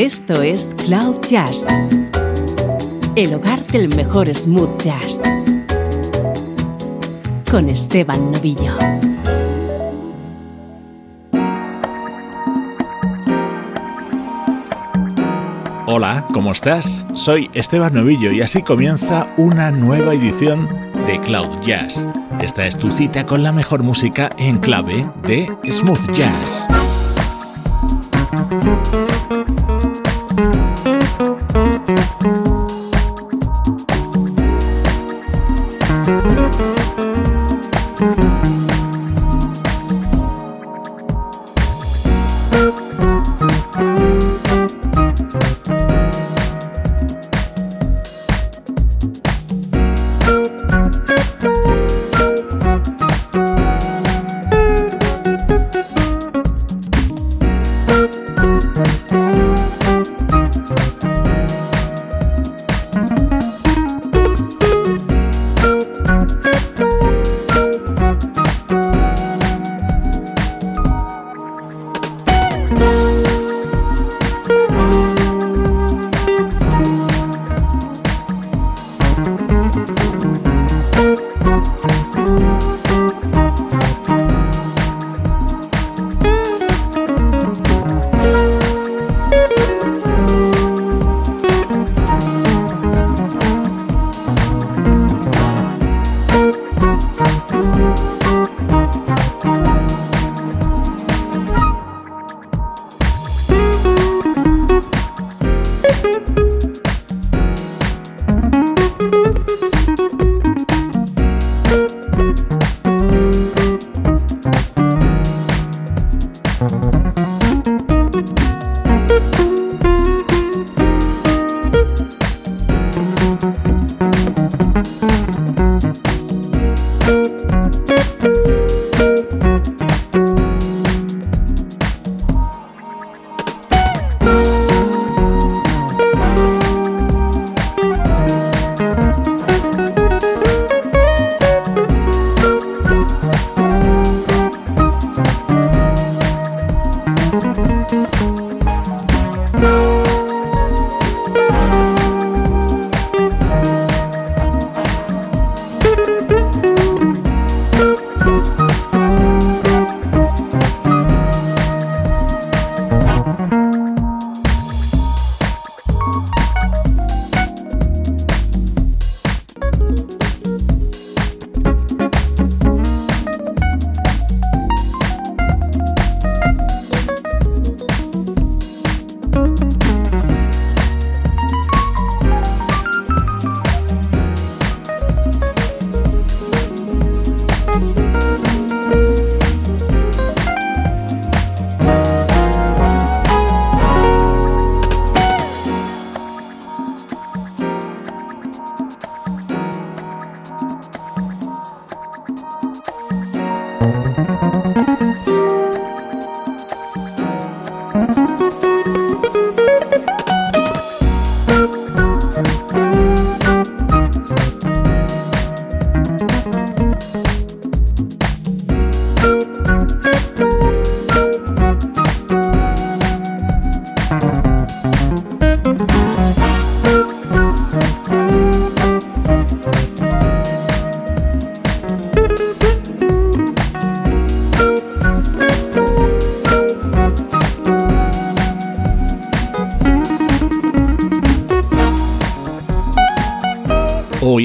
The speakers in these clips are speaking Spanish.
Esto es Cloud Jazz, el hogar del mejor smooth jazz, con Esteban Novillo. Hola, ¿cómo estás? Soy Esteban Novillo y así comienza una nueva edición de Cloud Jazz. Esta es tu cita con la mejor música en clave de smooth jazz.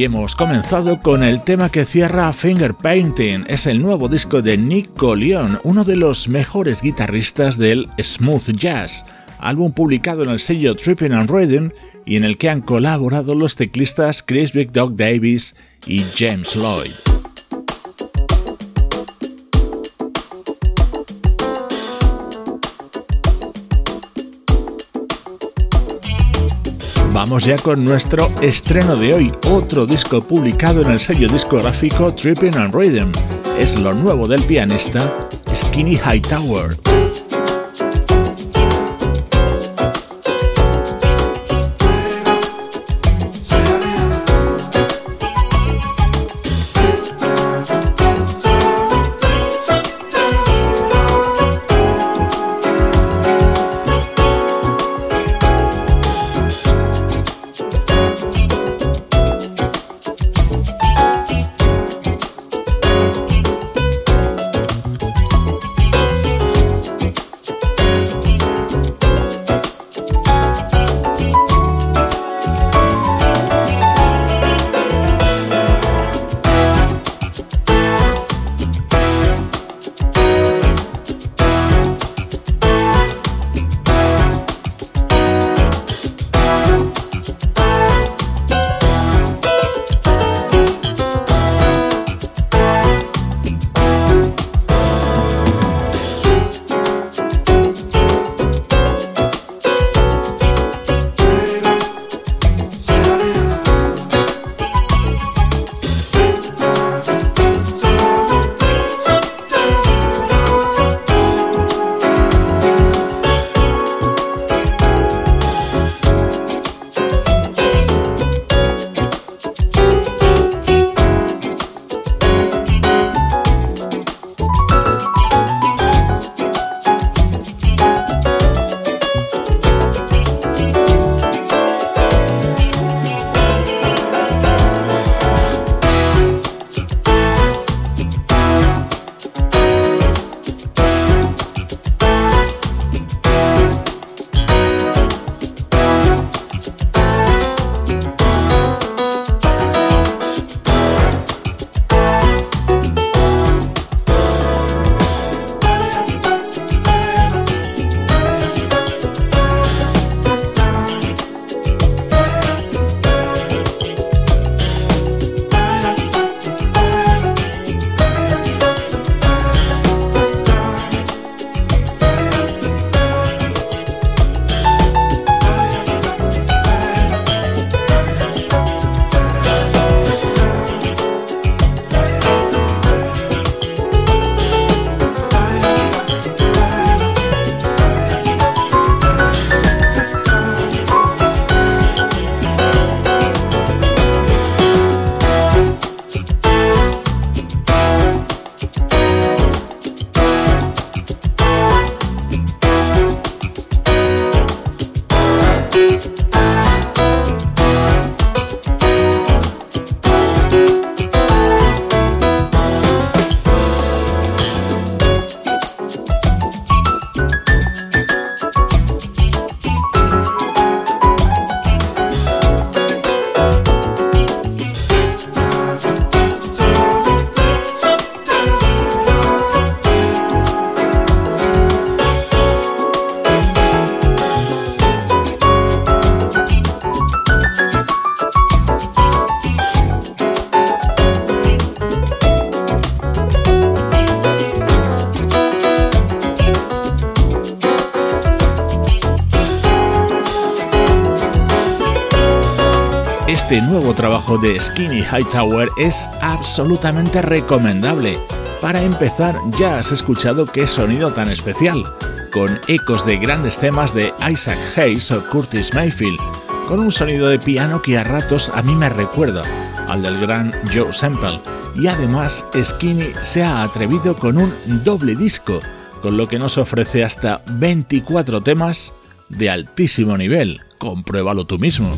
Hemos comenzado con el tema que cierra Finger Painting. Es el nuevo disco de Nick Leon, uno de los mejores guitarristas del smooth jazz, álbum publicado en el sello Tripping and Rhythm y en el que han colaborado los teclistas Chris Big Dog Davis y James Lloyd. Vamos ya con nuestro estreno de hoy, otro disco publicado en el sello discográfico Tripping and Rhythm. Es lo nuevo del pianista Skinny Hightower. este de Skinny Hightower es absolutamente recomendable. Para empezar, ya has escuchado qué sonido tan especial, con ecos de grandes temas de Isaac Hayes o Curtis Mayfield, con un sonido de piano que a ratos a mí me recuerda al del gran Joe Sample. Y además, Skinny se ha atrevido con un doble disco, con lo que nos ofrece hasta 24 temas de altísimo nivel. Compruébalo tú mismo.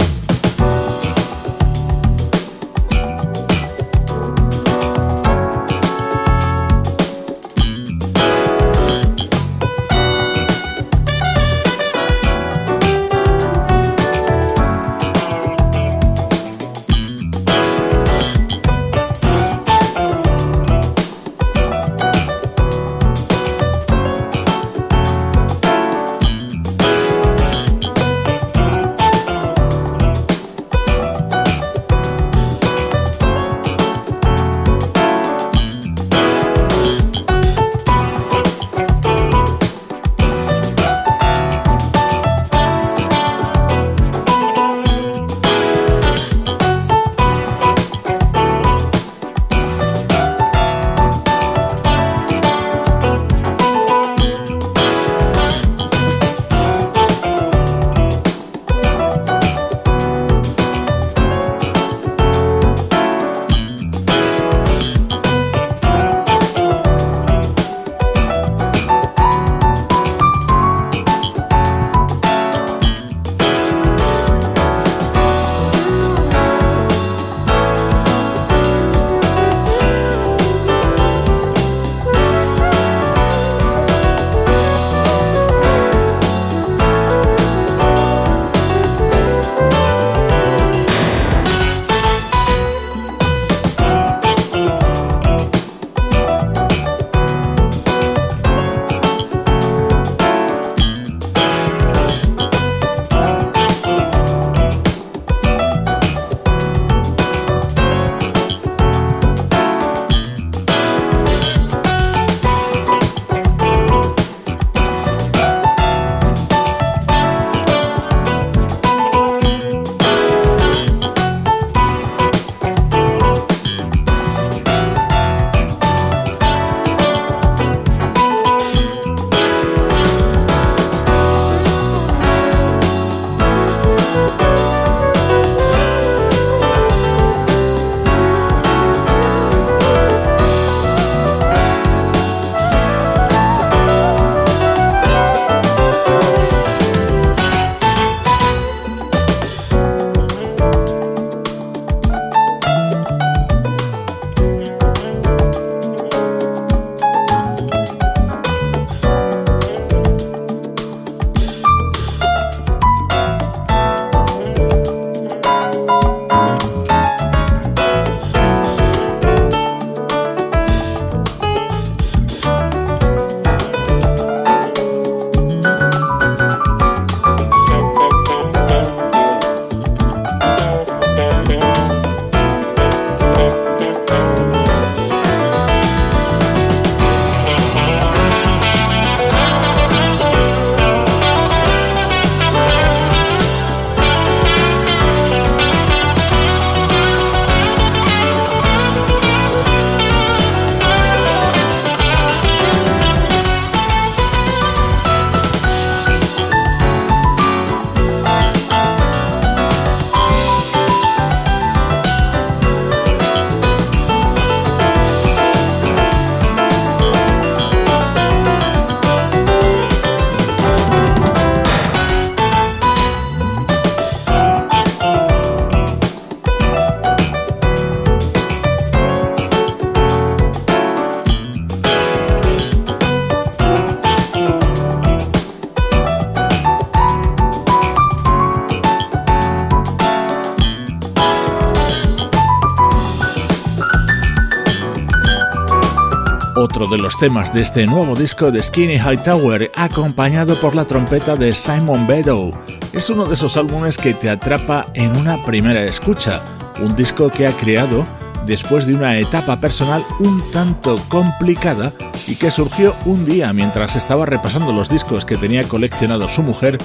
De los temas de este nuevo disco de Skinny Hightower, acompañado por la trompeta de Simon Beddow. Es uno de esos álbumes que te atrapa en una primera escucha, un disco que ha creado después de una etapa personal un tanto complicada y que surgió un día mientras estaba repasando los discos que tenía coleccionado su mujer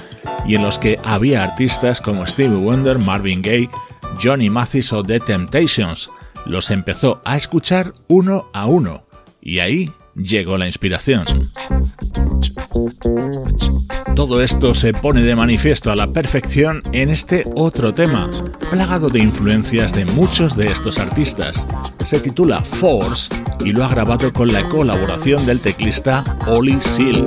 y en los que había artistas como Stevie Wonder, Marvin Gaye, Johnny Mathis o The Temptations. Los empezó a escuchar uno a uno y ahí llegó la inspiración. Todo esto se pone de manifiesto a la perfección en este otro tema, plagado de influencias de muchos de estos artistas. Se titula Force y lo ha grabado con la colaboración del teclista Ollie Seal.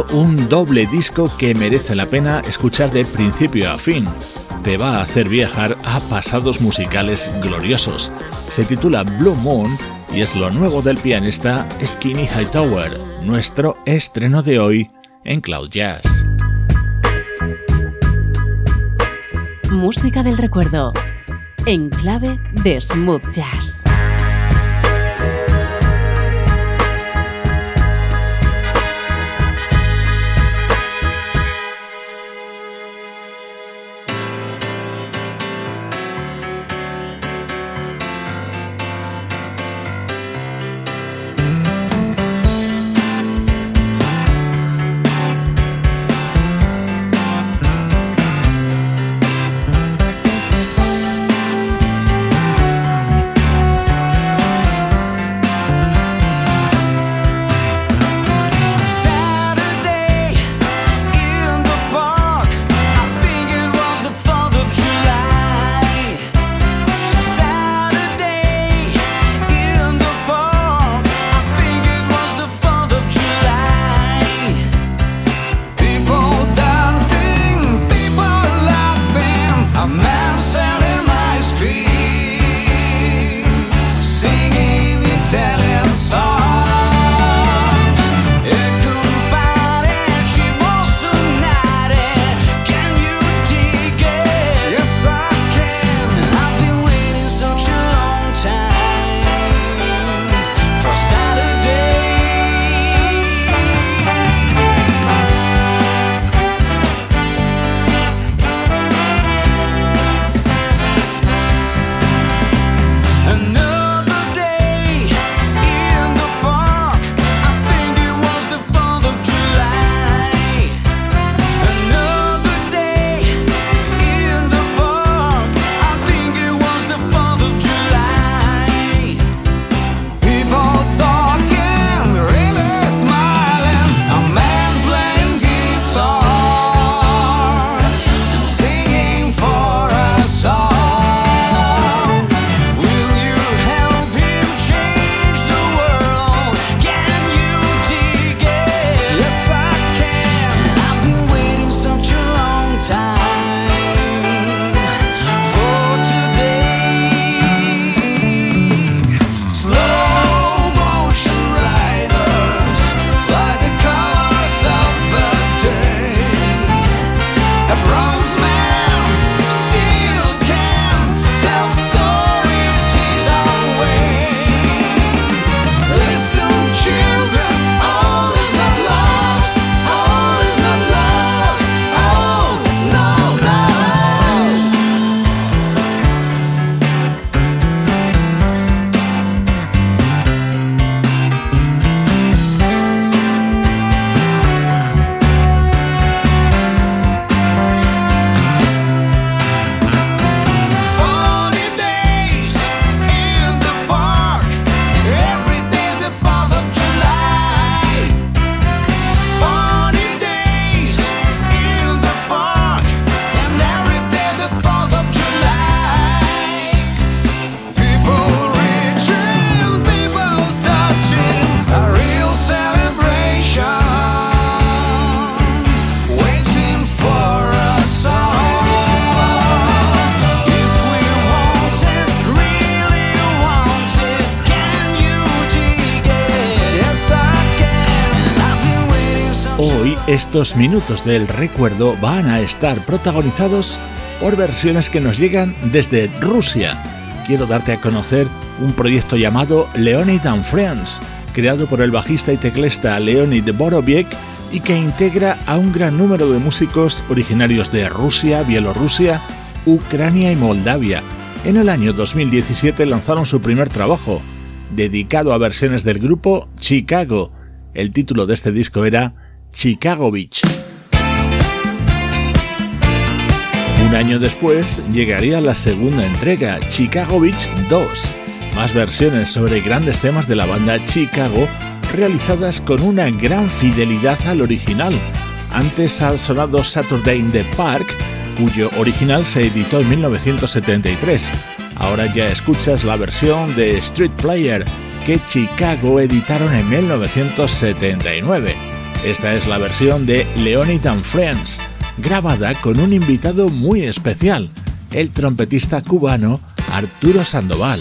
Un doble disco que merece la pena escuchar de principio a fin. Te va a hacer viajar a pasados musicales gloriosos. Se titula Blue Moon y es lo nuevo del pianista Skinny Hightower, nuestro estreno de hoy en Cloud Jazz. Música del recuerdo, en clave de smooth jazz. Estos minutos del recuerdo van a estar protagonizados por versiones que nos llegan desde Rusia. Quiero darte a conocer un proyecto llamado Leonid and Friends, creado por el bajista y teclista Leonid Boroviek y que integra a un gran número de músicos originarios de Rusia, Bielorrusia, Ucrania y Moldavia. En el año 2017 lanzaron su primer trabajo, dedicado a versiones del grupo Chicago. El título de este disco era Chicago Beach. Un año después llegaría la segunda entrega, Chicago Beach 2, más versiones sobre grandes temas de la banda Chicago realizadas con una gran fidelidad al original. Antes al sonado Saturday in the Park, cuyo original se editó en 1973. Ahora ya escuchas la versión de Street Player que Chicago editaron en 1979. Esta es la versión de Leonid and Friends, grabada con un invitado muy especial, el trompetista cubano Arturo Sandoval.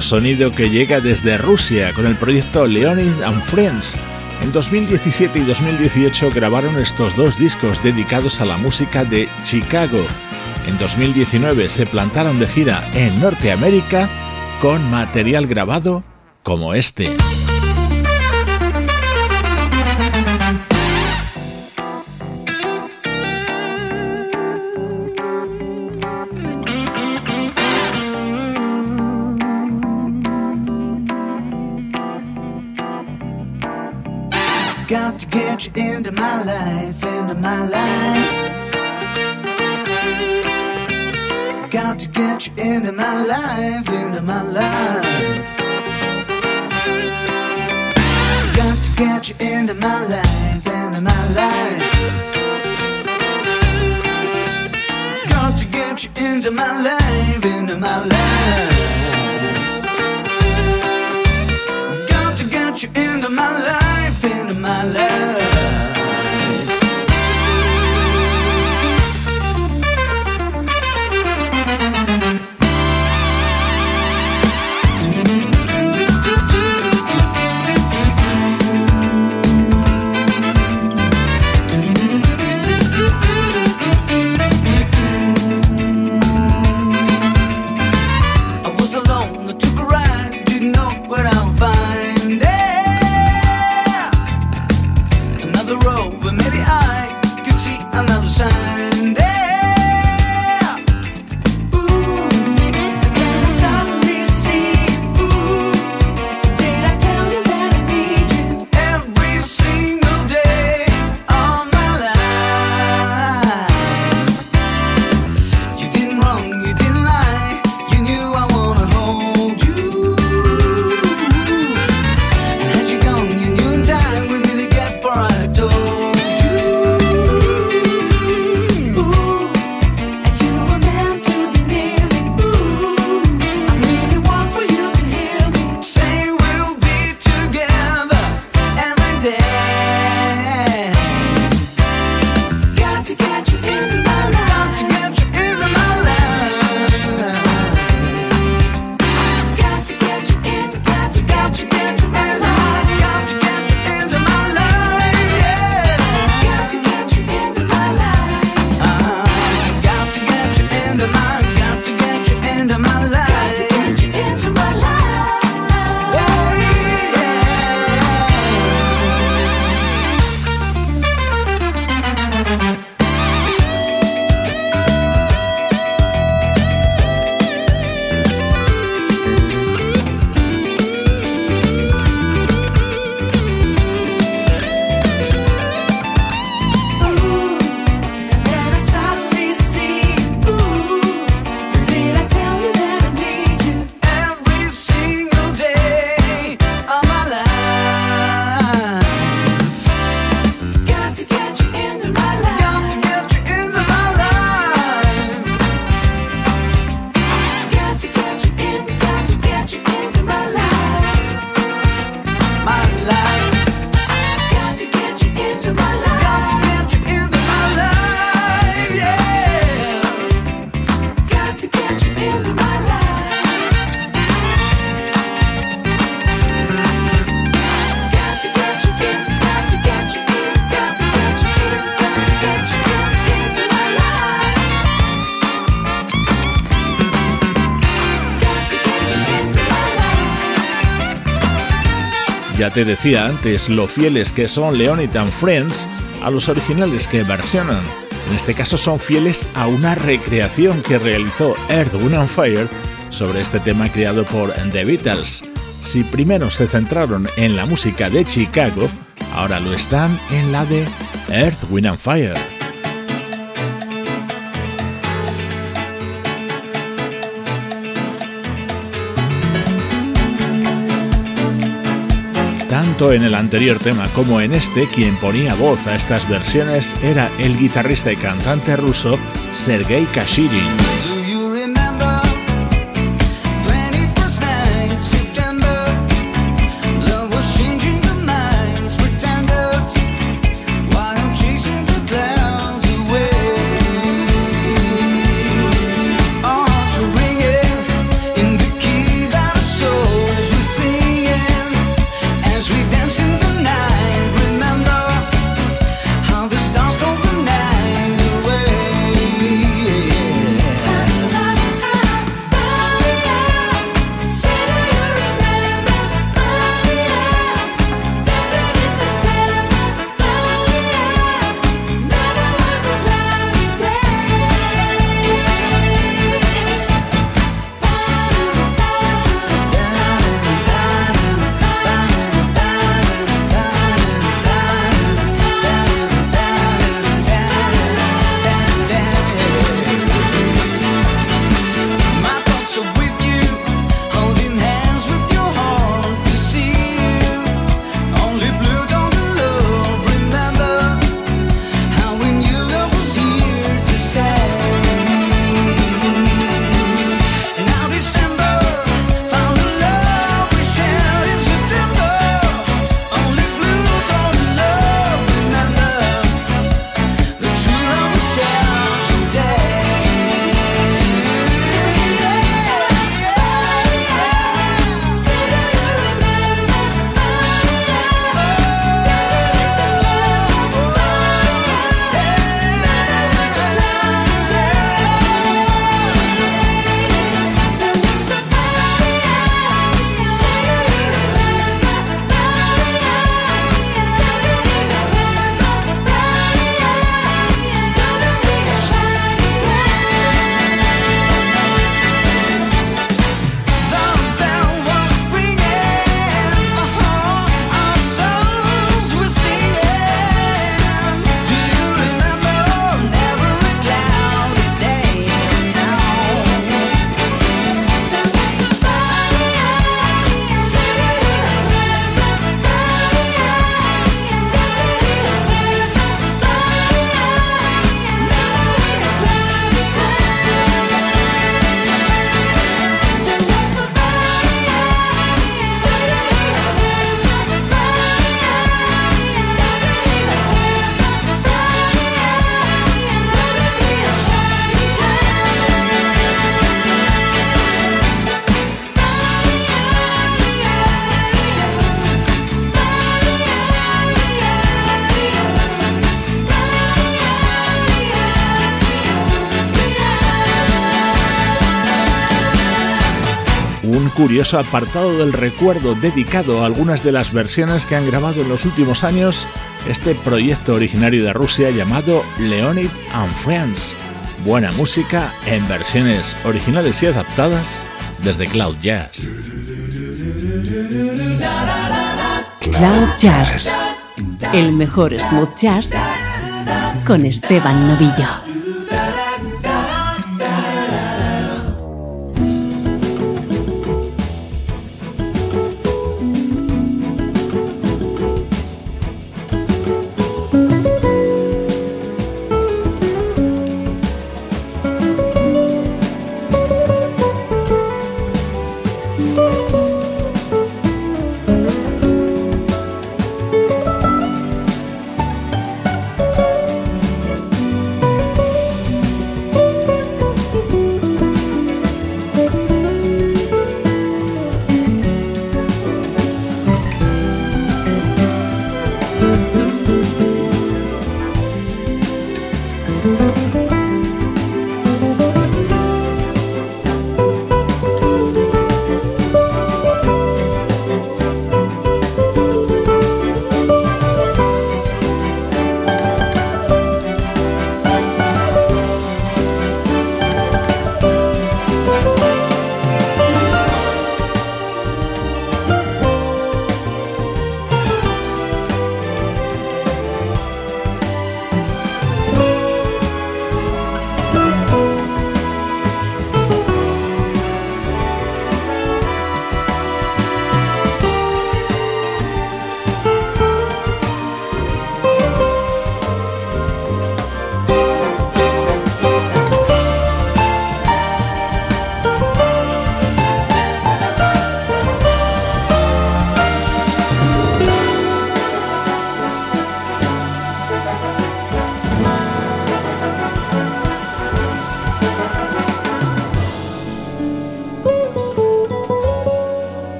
Sonido que llega desde Rusia con el proyecto Leonid and Friends. En 2017 y 2018 grabaron estos dos discos dedicados a la música de Chicago. En 2019 se plantaron de gira en Norteamérica con material grabado como este. Into my life, into my life. Got to get you into my life, into my life. Got to get you into my life, into my life. Got to get you into my life, into my life. Got to get you into my life, into my life. Te decía antes lo fieles que son Leonid and Friends a los originales que versionan. En este caso son fieles a una recreación que realizó Earth, Wind and Fire sobre este tema creado por The Beatles. Si primero se centraron en la música de Chicago, ahora lo están en la de Earth, Wind and Fire. Tanto en el anterior tema como en este, quien ponía voz a estas versiones era el guitarrista y cantante ruso Sergei Kashirin. Curioso apartado del recuerdo dedicado a algunas de las versiones que han grabado en los últimos años este proyecto originario de Rusia llamado Leonid and Friends. Buena música en versiones originales y adaptadas desde Cloud Jazz. Cloud Jazz, el mejor smooth jazz con Esteban Novillo.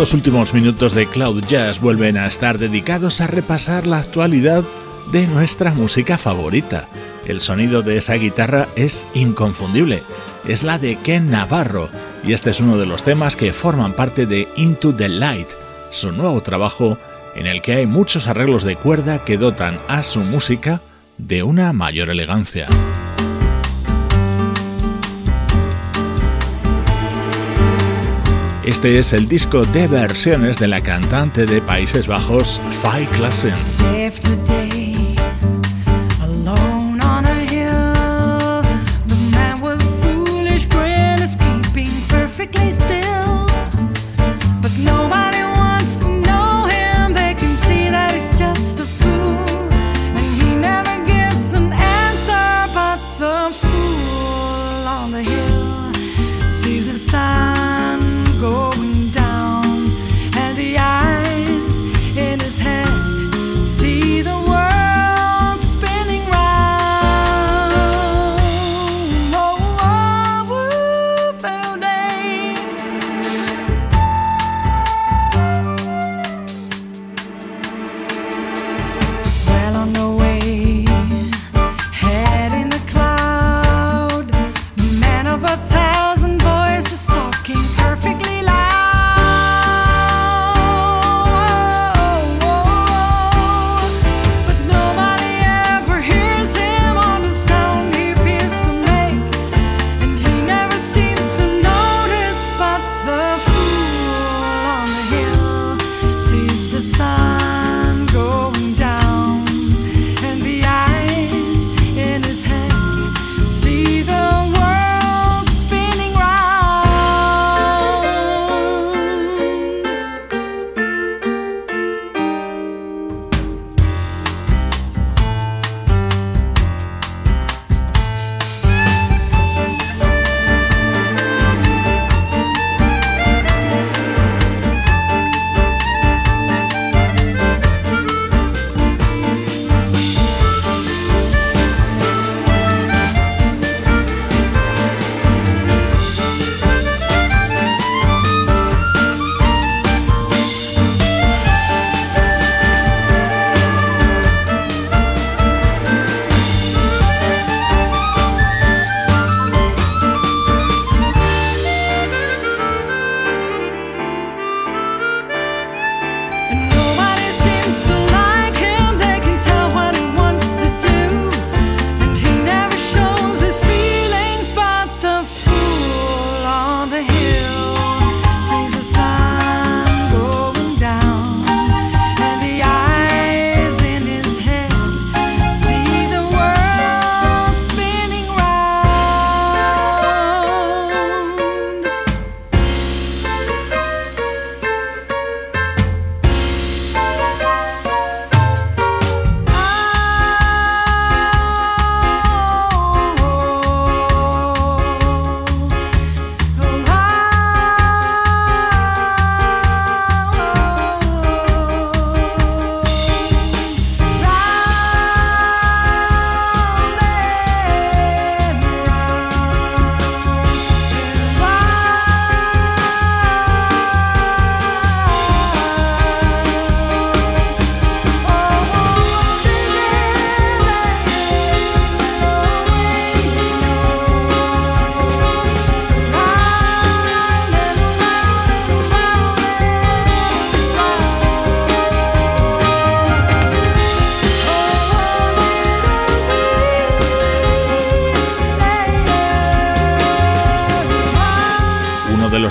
Estos últimos minutos de Cloud Jazz vuelven a estar dedicados a repasar la actualidad de nuestra música favorita. El sonido de esa guitarra es inconfundible. Es la de Ken Navarro y este es uno de los temas que forman parte de Into the Light, su nuevo trabajo en el que hay muchos arreglos de cuerda que dotan a su música de una mayor elegancia. Este es el disco de versiones de la cantante de Países Bajos, Fai Klassen.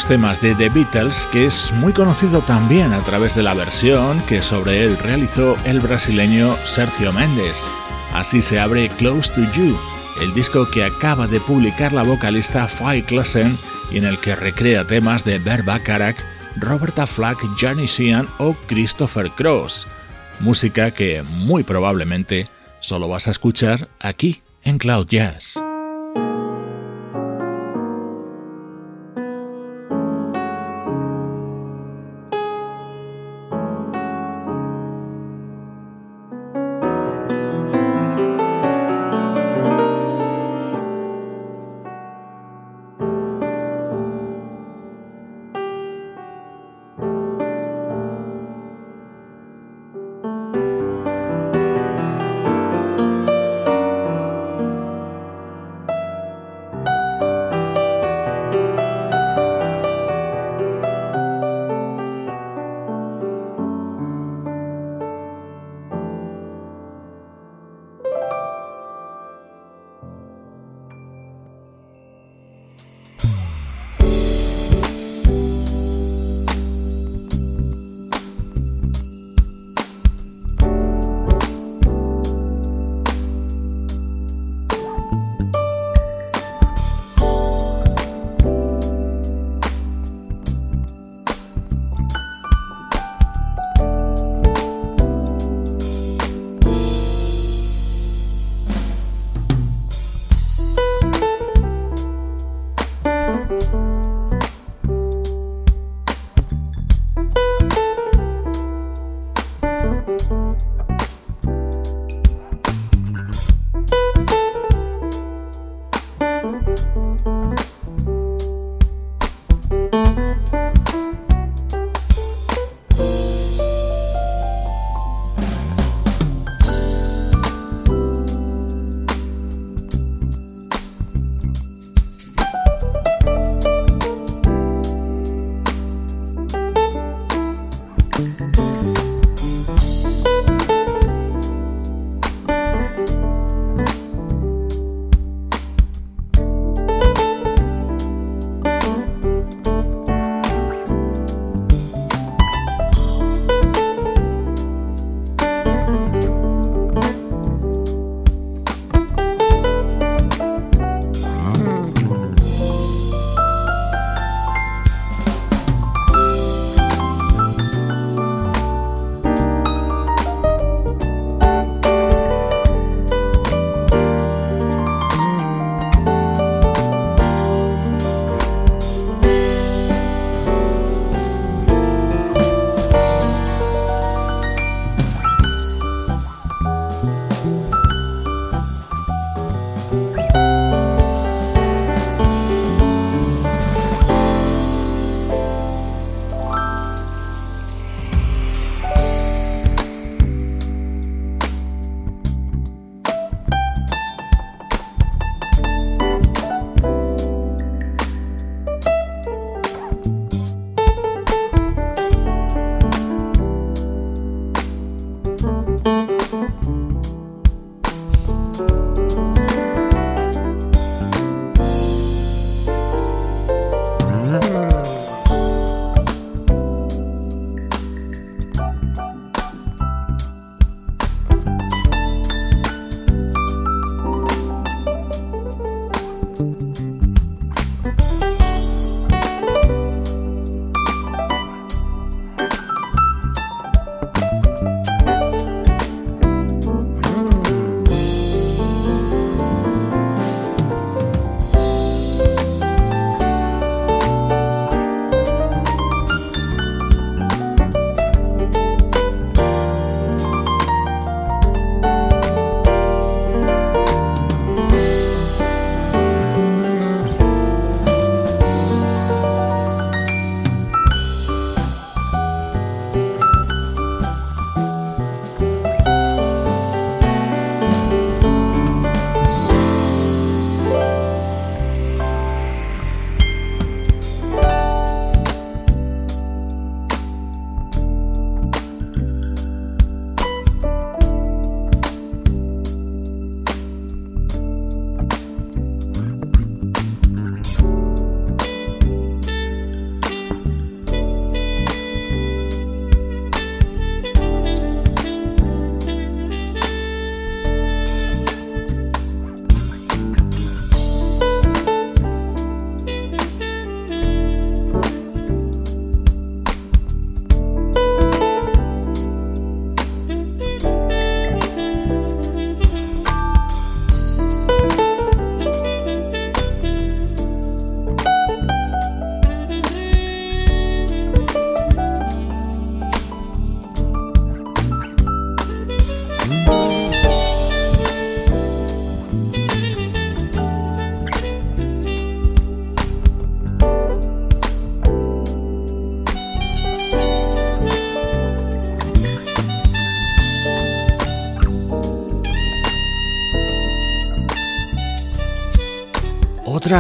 Temas de The Beatles que es muy conocido también a través de la versión que sobre él realizó el brasileño Sergio Méndez. Así se abre Close to You, el disco que acaba de publicar la vocalista Fay Klassen y en el que recrea temas de Bert Bacharach, Roberta Flack, Johnny Sian o Christopher Cross. Música que muy probablemente solo vas a escuchar aquí en Cloud Jazz.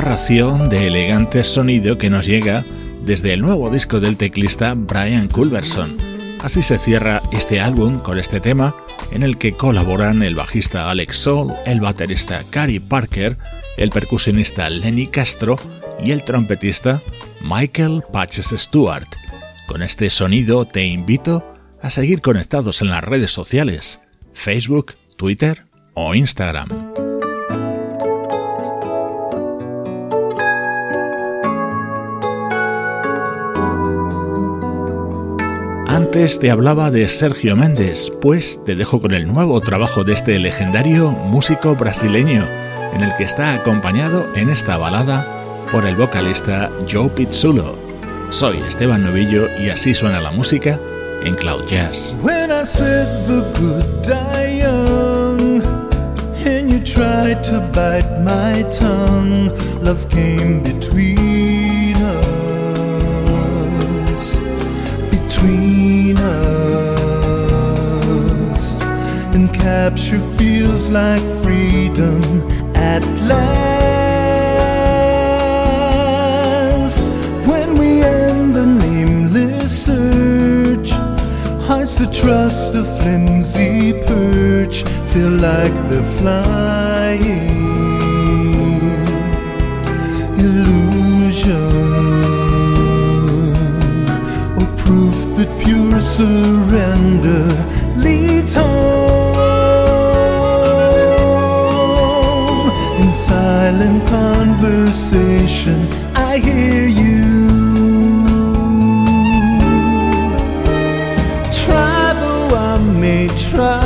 De elegante sonido que nos llega desde el nuevo disco del teclista Brian Culverson. Así se cierra este álbum con este tema en el que colaboran el bajista Alex Soul, el baterista Cary Parker, el percusionista Lenny Castro y el trompetista Michael Patches Stewart. Con este sonido te invito a seguir conectados en las redes sociales, Facebook, Twitter o Instagram. Antes te hablaba de Sergio Méndez, pues te dejo con el nuevo trabajo de este legendario músico brasileño, en el que está acompañado en esta balada por el vocalista Joe Pizzulo. Soy Esteban Novillo y así suena la música en Cloud Jazz. Capture feels like freedom at last. When we end the nameless search, hides the trust of flimsy perch, feel like they're flying. Illusion, or proof that pure surrender leads home. Silent conversation, I hear you. Try though I may try,